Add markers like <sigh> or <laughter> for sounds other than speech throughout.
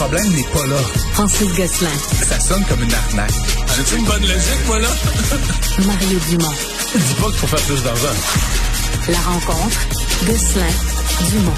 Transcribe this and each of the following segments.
problème n'est pas là. Francis Gosselin. Ça sonne comme une arnaque. J'ai une bonne logique, moi, là? <laughs> Mario Dumont. Dis pas qu'il faut faire plus d'argent. La rencontre. Gosselin. Dumont.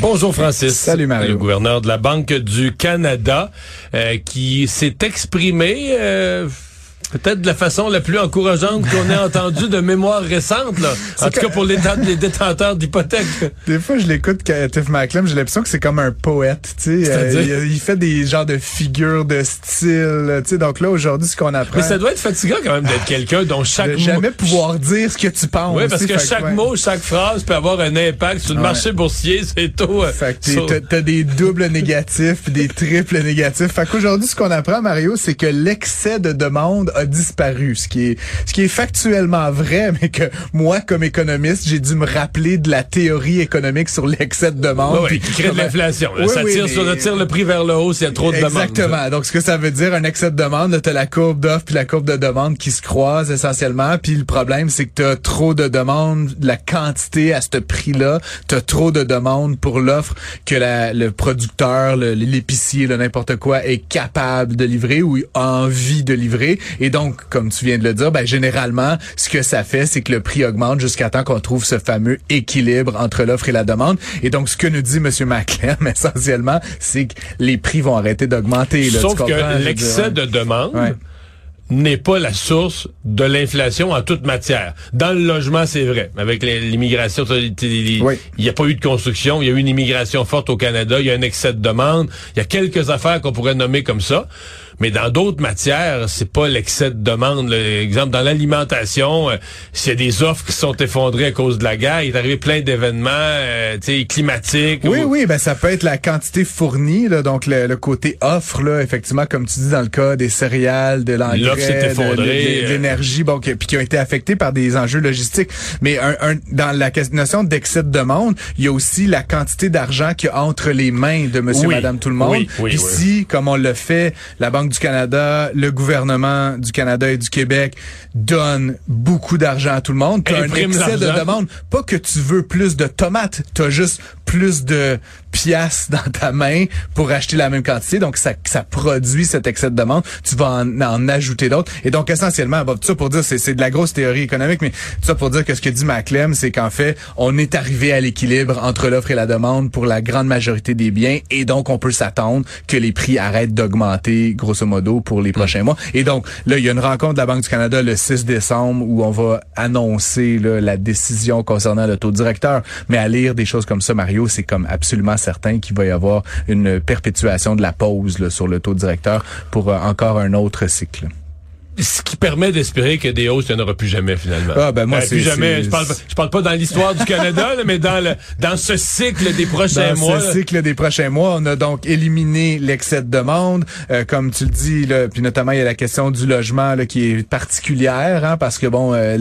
Bonjour Francis. Salut, Mario. Le gouverneur de la Banque du Canada euh, qui s'est exprimé euh, peut-être de la façon la plus encourageante qu'on ait entendue de mémoire récente. Là. En tout cas pour les, les détenteurs d'hypothèques. Des fois, je l'écoute, Tiff Macklem, j'ai l'impression que c'est comme un poète. Tu sais, Euh, il, il fait des genres de figures de style. Tu sais, donc là, aujourd'hui, ce qu'on apprend... Mais ça doit être fatigant quand même d'être quelqu'un dont chaque de mot... jamais pouvoir dire ce que tu penses. Oui, parce que chaque mot, chaque phrase peut avoir un impact sur le Ouais. marché boursier, <laughs> c'est tôt. euh, Fait que t'es- sur- t'as- des doubles négatifs des triples négatifs. Fait qu'aujourd'hui, ce qu'on apprend, Mario, c'est que l'excès de demande a disparu. Ce qui est, ce qui est factuellement vrai, <laughs> mais que moi, comme économiste, j'ai dû me rappeler de la théorie économique sur l'excès de demande. Puis qui crée de l'inflation. Oui, ça oui, tire, mais- sur, tire le prix vers le haut s'il y a trop de demandes. Exactement. Donc, ce que ça veut dire, un excès de demande, là, t'as la courbe d'offre puis la courbe de demande qui se croisent essentiellement. Puis le problème, c'est que t'as trop de demandes, la quantité à ce prix-là, t'as trop de demandes pour l'offre que la- le producteur, le- l'épicier, là, n'importe quoi, est capable de livrer ou a envie de livrer. Et donc, comme tu viens de le dire, ben, généralement, ce que ça fait, c'est que le prix augmente jusqu'à temps qu'on trouve ce fameux équilibre entre l'offre et la demande. Et donc, ce que nous dit M. Maclem, <laughs> essentiellement, c'est que les prix vont arrêter d'augmenter. Tu Sauf que l'excès de demande Ouais. n'est pas la source de l'inflation en toute matière. Dans le logement, c'est vrai. Avec l'immigration, il Oui. n'y a pas eu de construction, il y a eu une immigration forte au Canada, il y a un excès de demande, il y a quelques affaires qu'on pourrait nommer comme ça. Mais dans d'autres matières, c'est pas l'excès de demande. là. Exemple, dans l'alimentation, euh, s'il y a des offres qui sont effondrées à cause de la guerre, il est arrivé plein d'événements euh, climatiques. Oui, ou- oui, ben ça peut être la quantité fournie, là, donc le, le côté offre, là, effectivement, comme tu dis dans le cas des céréales, de l'engrais, de- euh. l'énergie, bon, qui, puis qui ont été affectés par des enjeux logistiques. Mais un, un- dans la notion d'excès de demande, il y a aussi la quantité d'argent qu'il y a entre les mains de Monsieur, Oui, Madame, tout le monde. oui, oui, Puis si, comme on le fait, la Banque du Canada, le gouvernement du Canada et du Québec donne beaucoup d'argent à tout le monde, tu as un excès de demande. Pas que tu veux plus de tomates, tu as juste plus de piastres <laughs> dans ta main pour acheter la même quantité. Donc, ça, ça produit cet excès de demande. Tu vas en, en ajouter d'autres. Et donc, essentiellement, tout ça pour dire, c'est, c'est de la grosse théorie économique, mais tout ça pour dire que ce que dit Maclem, c'est qu'en fait, on est arrivé à l'équilibre entre l'offre et la demande pour la grande majorité des biens. Et donc, on peut s'attendre que les prix arrêtent d'augmenter, grosso modo, pour les prochains mois. Et donc, là, il y a une rencontre de la Banque du Canada le 6 décembre où on va annoncer là, la décision concernant le taux directeur. Mais à lire des choses comme ça, Mario, c'est comme absolument certain qu'il va y avoir une perpétuation de la pause sur le taux directeur pour euh, encore un autre cycle. Ce qui permet d'espérer que des hausses, il n'y en aura plus jamais finalement. Ah, ben, moi, Euh, plus jamais. Je parle, je parle pas dans l'histoire du Canada, là, mais dans le dans ce cycle des prochains Dans mois. ce là. cycle des prochains mois, on a donc éliminé l'excès de demande, euh, comme tu le dis, là, puis notamment il y a la question du logement là, qui est particulière, hein, parce que bon, euh,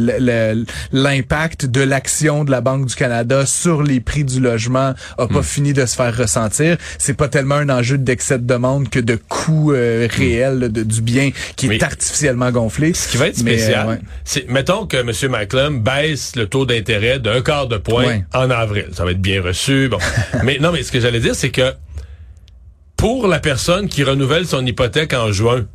l'impact de l'action de la Banque du Canada sur les prix du logement a Hmm. pas fini de se faire ressentir. C'est pas tellement un enjeu d'excès de demande que de coût euh, réel de- du bien qui est Hmm. Mais- gonflé. Ce qui va être spécial, euh, ouais. c'est mettons que M. Macklem baisse le taux d'intérêt d'un quart de point Ouais. en avril. Ça va être bien reçu. Bon. <laughs> mais non, mais ce que j'allais dire, c'est que pour la personne qui renouvelle son hypothèque en juin,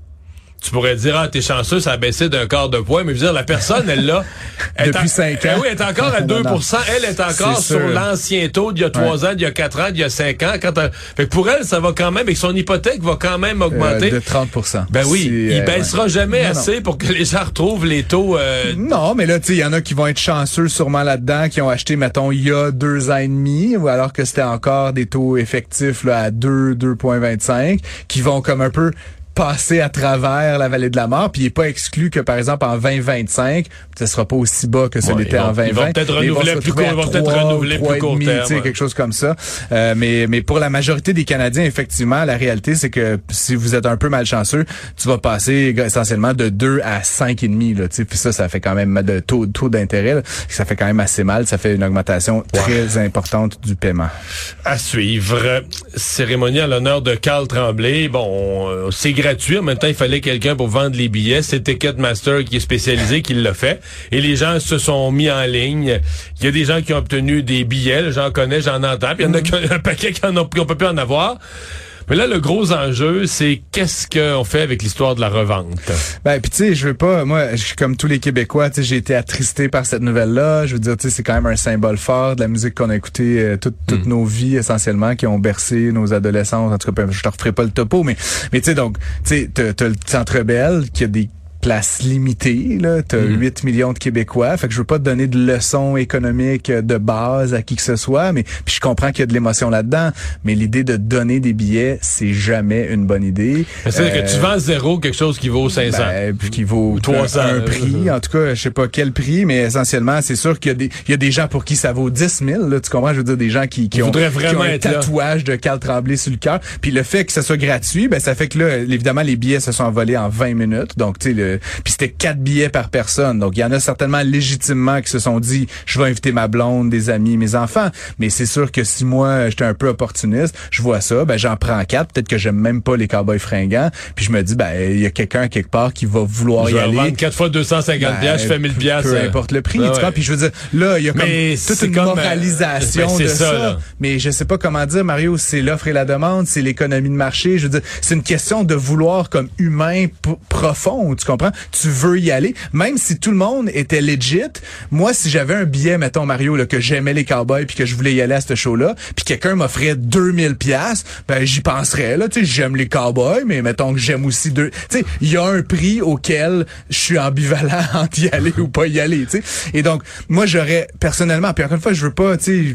tu pourrais dire, ah, t'es chanceux, ça a baissé d'un quart de point, mais je veux dire, la personne, elle là. <laughs> elle est Depuis en- cinq Eh ans. oui, elle est encore à Non, 2 non. Elle est encore sur l'ancien taux d'il y a 3 ans, d'il y a 4 ans, d'il y a 5 ans. Quand elle- fait que pour elle, ça va quand même, et son hypothèque va quand même Euh, augmenter. de 30% ben oui, il euh, baissera ouais. jamais Non, non. assez pour que les gens retrouvent les taux. euh, Non, mais là, tu sais, il y en a qui vont être chanceux sûrement là-dedans, qui ont acheté, mettons, il y a deux ans et demi, ou alors que c'était encore des taux effectifs là, à 2, 2,25, qui vont comme un peu passer à travers la vallée de la mort, puis il est pas exclu que, par exemple, en 2025, ce sera pas aussi bas que ce Ouais, l'était en 2020. ils vont peut-être renouveler plus court- vont peut-être 3, renouveler plus 3,5, court tu sais, terme, quelque chose comme ça. Euh, mais, mais pour la majorité des Canadiens, effectivement, la réalité, c'est que si vous êtes un peu malchanceux, tu vas passer essentiellement de 2 à 5,5, là, tu sais, puis ça, ça fait quand même de taux, taux d'intérêt, ça fait quand même assez mal. Ça fait une augmentation très importante du paiement. À suivre. Cérémonie à l'honneur de Carl Tremblay. Bon, euh, c'est gratuit. En même temps, il fallait quelqu'un pour vendre les billets. C'est Ticketmaster qui est spécialisé qui l'a fait. Et les gens se sont mis en ligne. Il y a des gens qui ont obtenu des billets. J'en connais, j'en entends. Il y en a un paquet qui en ont, qui ont pas pu en avoir. Mais là, le gros enjeu, c'est qu'est-ce qu'on fait avec l'histoire de la revente? Ben puis tu sais, je veux pas, moi, je suis comme tous les Québécois, tu sais, j'ai été attristé par cette nouvelle-là. Je veux dire, tu sais, c'est quand même un symbole fort de la musique qu'on a écoutée euh, toute- toutes Mm. nos vies essentiellement, qui ont bercé nos adolescences. En tout cas, je te referai pas le topo, mais mais tu sais donc, tu sais, t'as t'as le Centre Bell qui a des places limitées, là. T'as Mm. 8 millions de Québécois. Fait que je veux pas te donner de leçons économiques euh, de base à qui que ce soit, mais puis je comprends qu'il y a de l'émotion là-dedans. Mais l'idée de donner des billets, c'est jamais une bonne idée. C'est-à-dire que tu Euh, vends zéro quelque chose qui vaut 500. ben, puis qui vaut 300, un, un prix. En tout cas, je sais pas quel prix, mais essentiellement, c'est sûr qu'il y a des, il y a des gens pour qui ça vaut 10 000. Là, tu comprends? Je veux dire, des gens qui, ont, qui un là. tatouage de Carl Tremblay sur le cœur. Puis le fait que ça soit gratuit, ben ça fait que là, évidemment, les billets se sont envolés en 20 minutes. Donc, tu sais, puis c'était quatre billets par personne. Donc, il y en a certainement légitimement qui se sont dit, je vais inviter ma blonde, des amis, mes enfants. Mais c'est sûr que si moi, j'étais un peu opportuniste, je vois ça, ben j'en prends quatre. Peut-être que j'aime même pas les cowboys fringants. Puis je me dis, ben il y a quelqu'un quelque part qui va vouloir je y aller. 4 fois 250 Ben, piastres, je fais 1000 piastres. Peu euh, importe le prix, ben tu ouais. vois. Puis je veux dire, là, il y a comme Mais toute une comme, euh, moralisation ben, de ça, ça. Mais je sais pas comment dire, Mario, c'est l'offre et la demande, c'est l'économie de marché. Je veux dire, c'est une question de vouloir comme humain profond, tu comprends? Tu veux y aller, même si tout le monde était legit. Moi, si j'avais un billet, mettons Mario, là, que j'aimais les cowboys puis que je voulais y aller à ce show-là, puis quelqu'un m'offrait 2000 pièces, ben j'y penserais là. Tu sais, j'aime les cowboys, mais mettons que j'aime aussi deux. Tu sais, il y a un prix auquel je suis ambivalent <laughs> entre y aller ou pas y aller. Tu sais, et donc moi j'aurais personnellement, puis encore une fois, je veux pas, tu sais,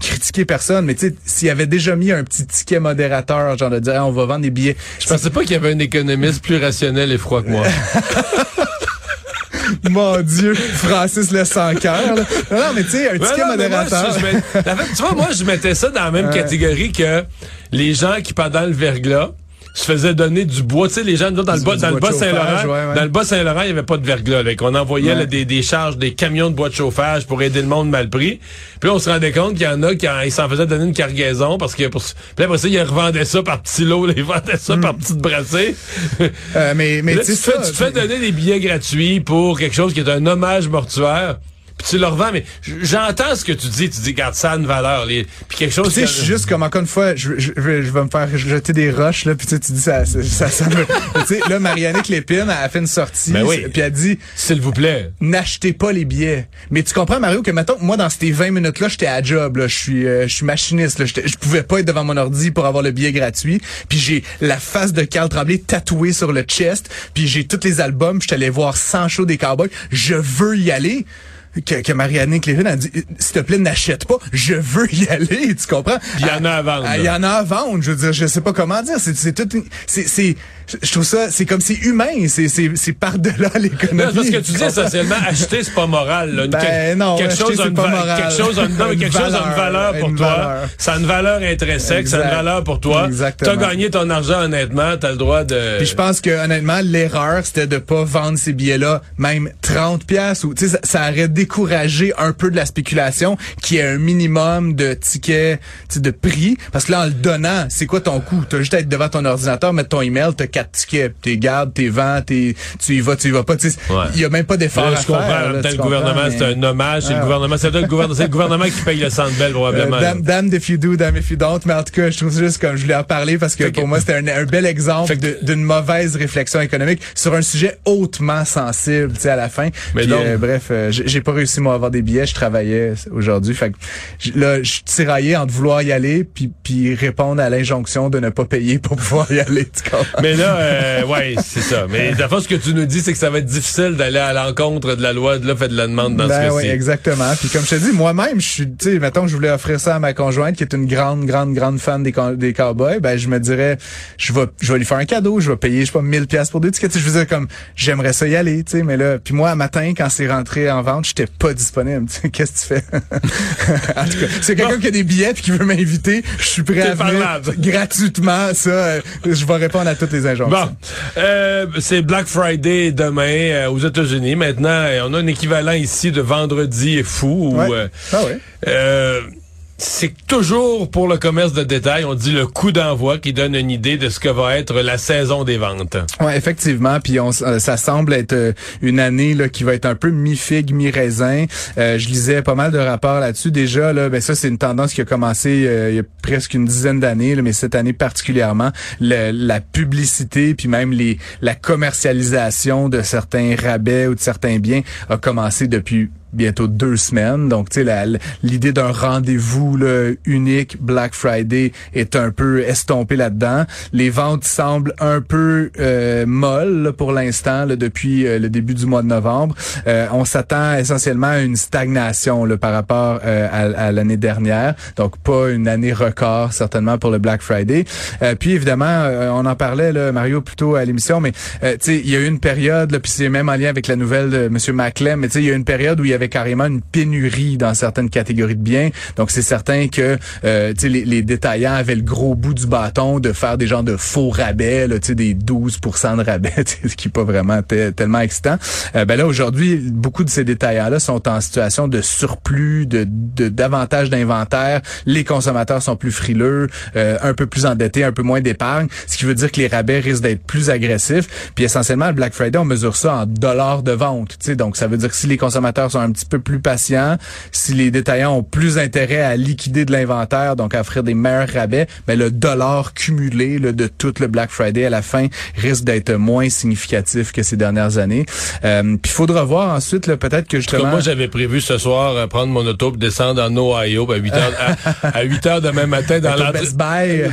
critiquer personne, mais tu sais, s'il y avait déjà mis un petit ticket modérateur, genre de dire, on va vendre des billets. Je pensais pas qu'il y avait un économiste plus rationnel et froid que moi. <laughs> <laughs> Mon Dieu, Francis le sans cœur. là. Non, non, mais tu sais, un Ouais, ticket non, moi, modérateur. je- je mets- en fait, tu vois, moi, je mettais ça dans la même <laughs> catégorie que les gens qui, pendant le verglas, se faisaient donner du bois. Tu sais, les gens, nous, dans le bas, dans le bas Saint-Laurent, chauffage, ouais, ouais. dans le bas Saint-Laurent, il n'y avait pas de verglas, là, qu'on envoyait Ouais. là, des, des charges, des camions de bois de chauffage pour aider le monde mal pris. Puis là, on se rendait compte qu'il y en a qui s'en faisaient donner une cargaison parce que pour, puis après ça, ils revendaient ça par petits lots, là, ils vendaient ça par petites brassées. Euh, mais mais Là, tu fais, tu te fais donner des billets gratuits pour quelque chose qui est un hommage mortuaire. Puis tu leur vends, mais j'entends ce que tu dis. Tu dis, garde ça a une valeur. Les, puis quelque chose. Tu sais, je suis juste comme encore une fois, je, je, je vais je vais me faire jeter des roches là, puis tu sais, tu dis ça, ça, ça, ça me- <laughs> tu sais, là, Marianne Clépine elle a fait une sortie, Ben oui. puis elle dit, S'il vous plaît. n'achetez pas les billets. Mais tu comprends Mario que mettons, moi dans ces 20 minutes là, j'étais à job là, je suis, euh, je suis machiniste là, je pouvais pas être devant mon ordi pour avoir le billet gratuit, puis j'ai la face de Carl Tremblay tatouée sur le chest, puis j'ai tous les albums, je suis allé voir 100 shows des Cowboys, je veux y aller que, que Marianne Clévin a dit s'il te plaît n'achète pas. Je veux y aller tu comprends? Il y en a à vendre, Ah, il y en a à vendre. Je veux dire je sais pas comment dire. C'est c'est tout une- c'est je trouve ça c'est comme c'est humain c'est c'est c'est par delà <laughs> l'économie Non, parce que tu dis essentiellement acheter, c'est pas moral. Là. Une- Ben non, quelque acheter, chose a c'est une pas moral. Quelque chose a une, non, quelque chose a une valeur valeur, pour une toi. valeur. Ça a une valeur intrinsèque, ça a une Exact. valeur pour toi. Exactement. T'as gagné ton argent honnêtement, t'as le droit de. Puis je pense que honnêtement l'erreur c'était de pas vendre ces billets là même 30 pièces ou tu sais ça, ça aurait découragé un peu de la spéculation qui est un minimum de tickets de prix parce que là en le donnant c'est quoi ton coût? T'as juste à être devant ton ordinateur mettre ton email t'as quatre tickets t'es gardes t'es vends t'es tu y vas tu y vas pas tu sais Ouais. il y a même pas d'effort à je comprends. faire là, le gouvernement, mais- c'est un hommage. C'est le Ah. gouvernement, c'est le gouvernement, c'est le gouvernement qui paye le centre belle probablement. Euh, damn, damned if you do, damn if you don't. Mais en tout cas, je trouve juste comme je voulais en parler parce que Fait que- pour moi, c'était un, un bel exemple d'une mauvaise réflexion économique sur un sujet hautement sensible, tu sais, à la fin. Mais Puis, donc- euh, bref, euh, j'ai pas réussi, moi, à avoir des billets. Je travaillais aujourd'hui. Fait que là, je suis tiraillé entre vouloir y aller puis, puis répondre à l'injonction de ne pas payer pour pouvoir y aller. Tu? Mais là, euh, ouais, c'est ça. Mais <laughs> la fois, ce que tu nous dis, c'est que ça va être difficile d'aller à l'encontre de la loi de l'offre et de la demande dans Ben ce oui, cas-ci. exactement. Puis comme je te dis, moi-même, je suis, tu sais, mettons que je voulais offrir ça à ma conjointe qui est une grande, grande, grande fan des, des cowboys, ben je me dirais, je vais, je vais lui faire un cadeau, je vais payer, je sais pas, 1000 pièces pour deux tickets. Tu sais, Je veux dire comme, j'aimerais ça y aller, tu sais, mais là, puis moi, un matin, quand c'est rentré en vente, j'étais pas disponible. <laughs> Qu'est-ce que tu fais? <laughs> En tout cas, c'est quelqu'un qui a des billets puis qui veut m'inviter, je suis prêt à venir gratuitement. Ça, euh, je vais répondre à toutes les Bon, euh, c'est Black Friday demain euh, aux États-Unis. Maintenant, euh, on a un équivalent ici de vendredi fou. Où, Ouais. euh, Ah ouais. C'est toujours pour le commerce de détail, on dit le coup d'envoi qui donne une idée de ce que va être la saison des ventes. Ouais, effectivement, puis on, euh, ça semble être euh, une année là qui va être un peu mi-figue, mi-raisin. Euh, je lisais pas mal de rapports là-dessus déjà là, ben ça c'est une tendance qui a commencé il y a presque une dizaine d'années mais cette année particulièrement la publicité puis même la commercialisation de certains rabais ou de certains biens a commencé depuis bientôt deux semaines. Donc, tu sais, l'idée d'un rendez-vous unique Black Friday est un peu estompée là-dedans. Les ventes semblent un peu euh, molles pour l'instant depuis euh, le début du mois de novembre. Euh, on s'attend essentiellement à une stagnation là, par rapport euh, à, à l'année dernière. Donc, pas une année record certainement pour le Black Friday. puis, évidemment, on en parlait, là, Mario, plutôt à l'émission, mais tu sais, il y a eu une période, puis c'est même en lien avec la nouvelle de M. Maclem, mais tu sais, il y a une période où il y avait avait carrément une pénurie dans certaines catégories de biens. Donc c'est certain que euh, les, les détaillants avaient le gros bout du bâton de faire des genres de faux rabais, là, des 12 de rabais, <laughs> ce qui n'est pas vraiment tellement excitant. Euh, ben là aujourd'hui, beaucoup de ces détaillants-là sont en situation de surplus, de, de davantage d'inventaire. Les consommateurs sont plus frileux, euh, un peu plus endettés, un peu moins d'épargne, ce qui veut dire que les rabais risquent d'être plus agressifs. Puis essentiellement, le Black Friday, on mesure ça en dollars de vente. Donc ça veut dire que si les consommateurs sont un un petit peu plus patient, si les détaillants ont plus intérêt à liquider de l'inventaire, donc à offrir des meilleurs rabais, mais ben, le dollar cumulé de tout le Black Friday à la fin risque d'être moins significatif que ces dernières années. Euh, Puis il faudra voir ensuite, peut-être que justement... moi, j'avais prévu ce soir euh, prendre mon auto et descendre en Ohio à 8 heures, à, 8 heures demain matin dans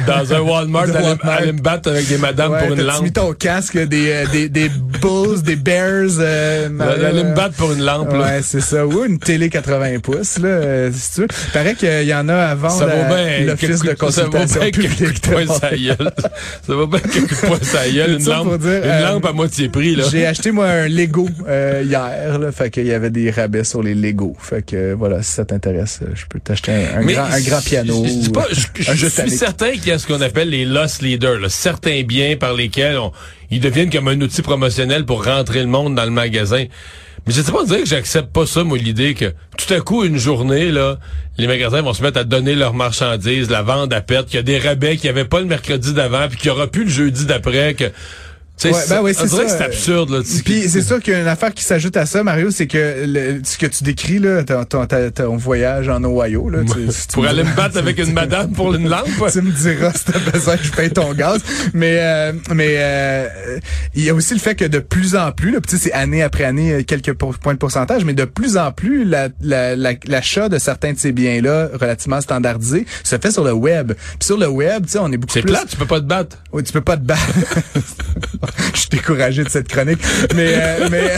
dans un <laughs> Walmart, aller, me battre avec des madames pour une lampe. mis ton casque des, euh, des, des Bulls, des Bears. Euh, me battre pour une lampe. Ouais, c'est ça. Ou une télé 80 pouces, là, euh, si tu veux. Il paraît qu'il y en a à vendre à l'office de <laughs> consultation publique. Ça vaut bien quelques points ça gueule. Une, lampe, dire, une lampe à moitié prix, là. J'ai acheté, moi, un Lego euh, hier, là. Fait qu'il y avait des rabais sur les Lego. Fait que, voilà, si ça t'intéresse, je peux t'acheter un, grand, un grand piano. Je, pas, je, je suis certain qu'il y a ce qu'on appelle les loss leaders, là, certains biens par lesquels on, ils deviennent comme un outil promotionnel pour rentrer le monde dans le magasin. Mais je sais pas dire que j'accepte pas ça, moi, l'idée que tout à coup, une journée, là, les magasins vont se mettre à donner leurs marchandises, la vente à perte, qu'il y a des rabais qu'il n'y avait pas le mercredi d'avant, puis qu'il y aura plus le jeudi d'après, que Ouais, ben oui, c'est c'est absurde. Là, Puis c'est sûr qu'il y a une affaire qui s'ajoute à ça, Mario, c'est que ce que tu décris, là, ton, ton, voyage en Ohio, là, pour aller me battre <laughs> avec une madame pour une lampe. tu me diras si t'as besoin que je paye ton gaz. Mais euh, mais euh, il y a aussi le fait que de plus en plus, là, c'est année après année euh, quelques points de pourcentage, mais de plus en plus, l'achat la, la, de certains de ces biens-là, relativement standardisés, se fait sur le web. Puis sur le web, tu sais, on est beaucoup plus... C'est plat, tu peux pas te battre. Oui, tu peux pas te battre. <laughs> <laughs> je suis découragé de cette chronique. Mais, euh, mais,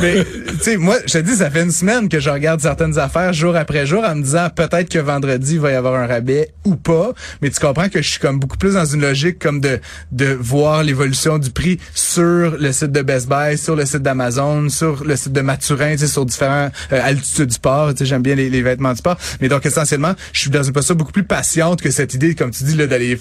<laughs> mais tu sais, moi, je te dis, ça fait une semaine que je regarde certaines affaires jour après jour en me disant peut-être que vendredi, il va y avoir un rabais ou pas. Mais tu comprends que je suis comme beaucoup plus dans une logique comme de, de voir l'évolution du prix sur le site de Best Buy, sur le site d'Amazon, sur le site de Maturin, tu sais, sur différents euh, altitudes du sport. Tu sais, j'aime bien les, vêtements du sport. Mais donc, essentiellement, je suis dans une position beaucoup plus patiente que cette idée, comme tu dis, là, d'aller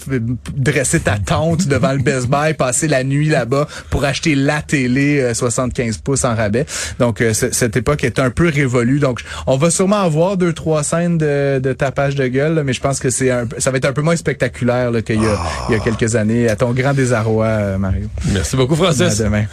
dresser ta tente devant le Best Buy, passer la nuit là-bas pour acheter la télé 75 euh, pouces en rabais. Donc euh, cette époque est un peu révolue. Donc on va sûrement avoir deux trois scènes de, de tapage de gueule, mais je pense que c'est ça va être un peu moins spectaculaire qu'il y, y a quelques années. À ton grand désarroi, euh, Mario. Merci beaucoup, Francis. À demain.